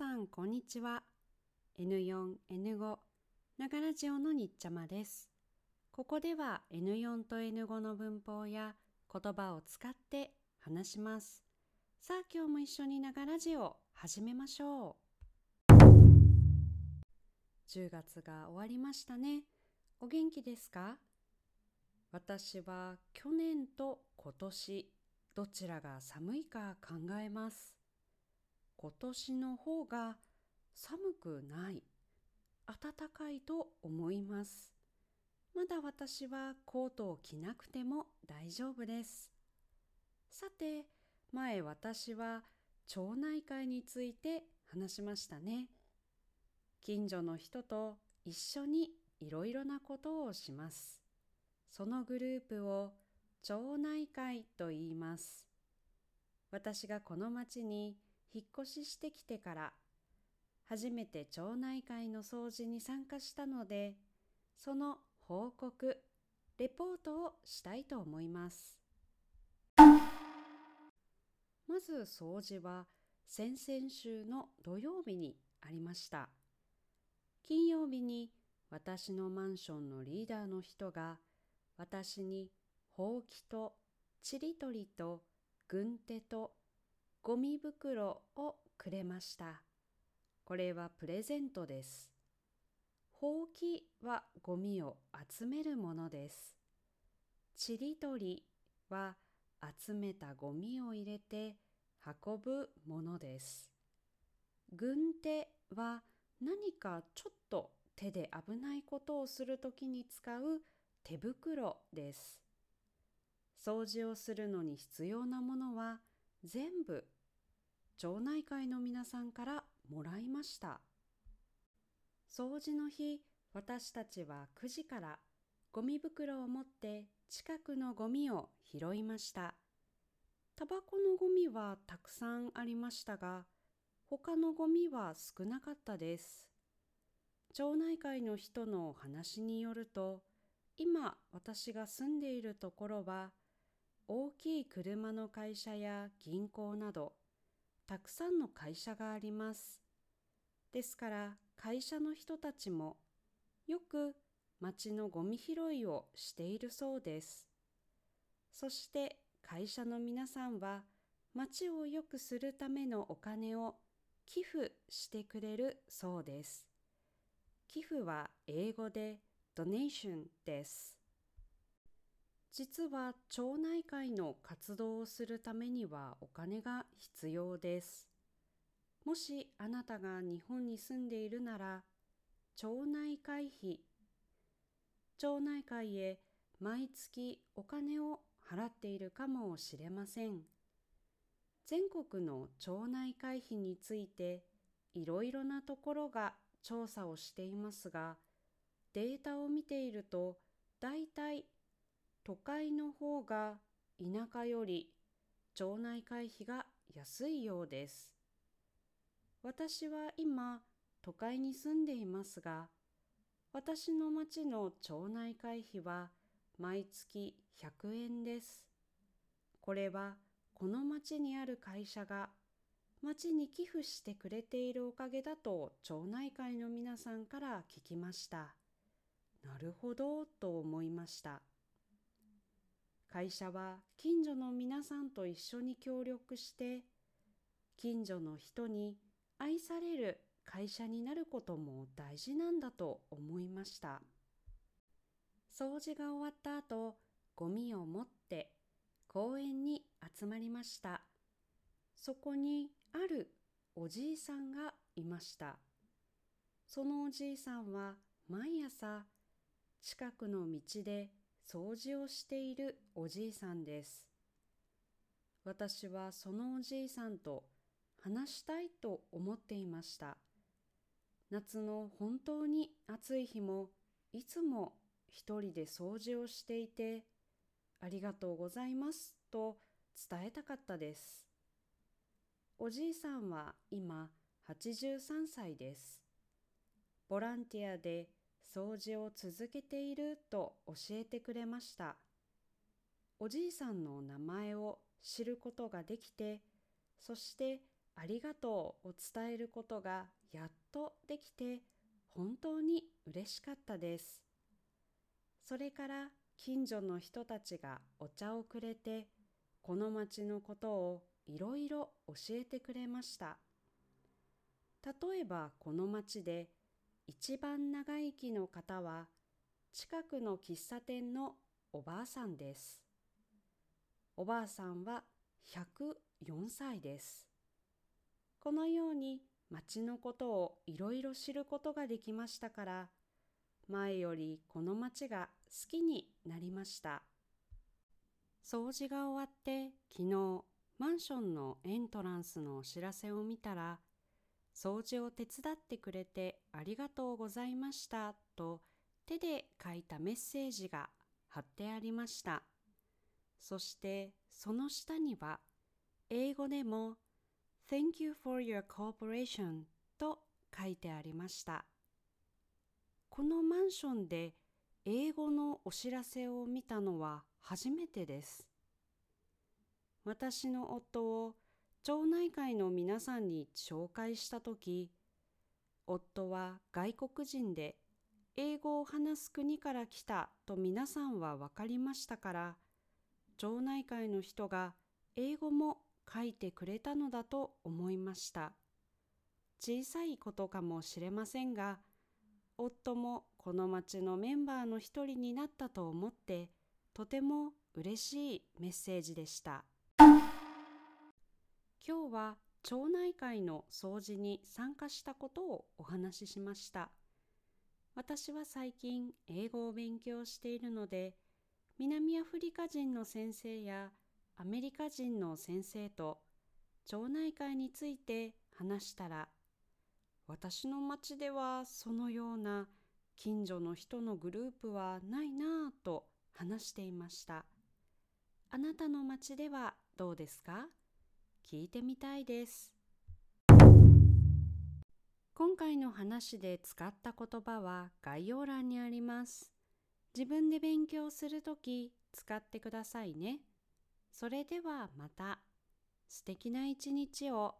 さんこんにちは。N4、N5 ながらジオのにっちゃまです。ここでは N4 と N5 の文法や言葉を使って話します。さあ今日も一緒にながらジオ始めましょう。10月が終わりましたね。お元気ですか？私は去年と今年どちらが寒いか考えます。今年の方が寒くない暖かいと思います。まだ私はコートを着なくても大丈夫です。さて前私は町内会について話しましたね。近所の人と一緒にいろいろなことをします。そのグループを町内会と言います。私がこの町に引っ越ししてきてから初めて町内会の掃除に参加したのでその報告レポートをしたいと思います。まず掃除は先々週の土曜日にありました。金曜日に私のマンションのリーダーの人が私にほうきとちりとりと軍手とゴミ袋をくれました。これはプレゼントです。ほうきはゴミを集めるものです。ちりとりは集めたゴミを入れて運ぶものです。軍手は何かちょっと手で危ないことをするときに使う手袋です。掃除をするのに必要なものは全部町内会の皆さんからもらいました。掃除の日、私たちは9時からゴミ袋を持って近くのゴミを拾いました。タバコのゴミはたくさんありましたが、他のゴミは少なかったです。町内会の人の話によると、今私が住んでいるところは、大きい車の会社や銀行などたくさんの会社があります。ですから会社の人たちもよく町のゴミ拾いをしているそうです。そして会社の皆さんは町を良くするためのお金を寄付してくれるそうです。寄付は英語でドネーションです。実は町内会の活動をするためにはお金が必要です。もしあなたが日本に住んでいるなら、町内会費、町内会へ毎月お金を払っているかもしれません。全国の町内会費についていろいろなところが調査をしていますが、データを見ていると大体都会の方が田舎より町内会費が安いようです。私は今都会に住んでいますが、私の町の町内会費は毎月100円です。これはこの町にある会社が町に寄付してくれているおかげだと町内会の皆さんから聞きました。なるほどと思いました。会社は近所の皆さんと一緒に協力して近所の人に愛される会社になることも大事なんだと思いました。掃除が終わった後ゴミを持って公園に集まりました。そこにあるおじいさんがいました。そのおじいさんは毎朝近くの道で掃除をしているおじいさんです。私はそのおじいさんと話したいと思っていました。夏の本当に暑い日もいつも一人で掃除をしていて、ありがとうございますと伝えたかったです。おじいさんは今83歳です。ボランティアで掃除を続けていると教えてくれました。おじいさんの名前を知ることができて、そしてありがとうを伝えることがやっとできて本当に嬉しかったです。それから近所の人たちがお茶をくれてこの町のことをいろいろ教えてくれました。例えばこの町で一番長生きの方は近くの喫茶店のおばあさんです。おばあさんは104歳です。このように町のことをいろいろ知ることができましたから、前よりこの町が好きになりました。掃除が終わって昨日マンションのエントランスのお知らせを見たら、掃除を手伝ってくれてありがとうございましたと手で書いたメッセージが貼ってありました。そしてその下には英語でも Thank you for your cooperation と書いてありました。このマンションで英語のお知らせを見たのは初めてです。私の夫を町内会の皆さんに紹介したとき、夫は外国人で英語を話す国から来たと皆さんは分かりましたから、町内会の人が英語も書いてくれたのだと思いました。小さいことかもしれませんが、夫もこの町のメンバーの一人になったと思って、とても嬉しいメッセージでした。今日は町内会の掃除に参加したことをお話ししました。私は最近英語を勉強しているので、南アフリカ人の先生やアメリカ人の先生と町内会について話したら私の町ではそのような近所の人のグループはないなぁと話していましたあなたの町ではどうですか？聞いてみたいです。今回の話で使った言葉は概要欄にあります。自分で勉強するとき使ってくださいね。それではまた。素敵な一日を。